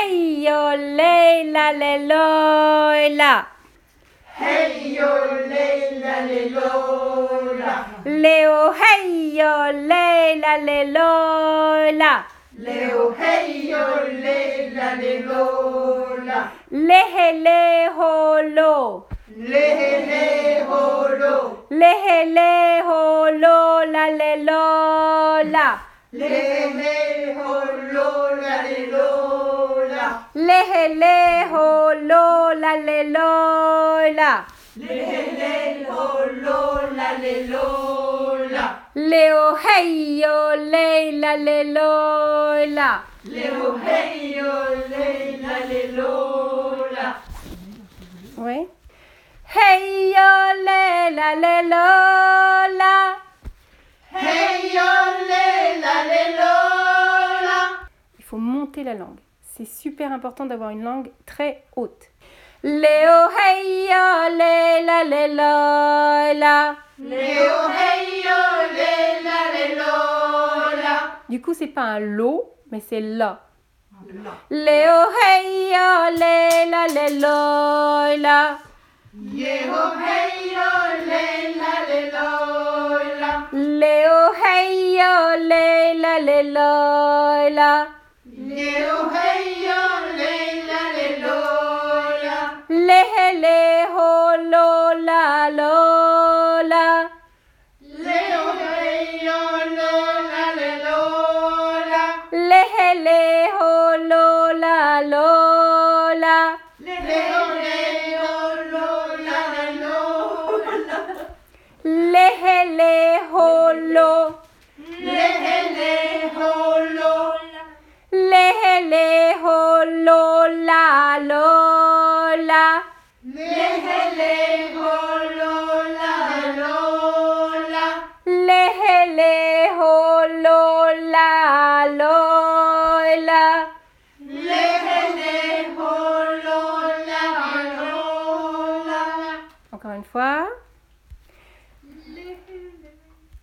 hey yo le la le lo la. Hey yo le la le lo la. Léo hey yo le la le lo la. Leo hey yo le la le lo la. Le he le ho lo. Le le ho lo. Le he le ho lo la le lo la. Le le ho lo la le lo la. Le he le ho lo la le lo la. Le le ho lo la le lo la. Léo hey yo le la le lo la. Leo hey yo le la le lo la. Oui. Hey yo le la le lo la. Hey yo le la le lo la. Il faut monter la langue. C'est super important d'avoir une langue très haute. Léo hey yo le la le lo la. Leo hey yo le la le lo la. Du coup, c'est pas un lo, mais c'est la. La. Léo hey yo le la le lo la. Yeho hey yo le la le lo la. Léo la lo la. Le le ho lo la lo la. Encore une fois.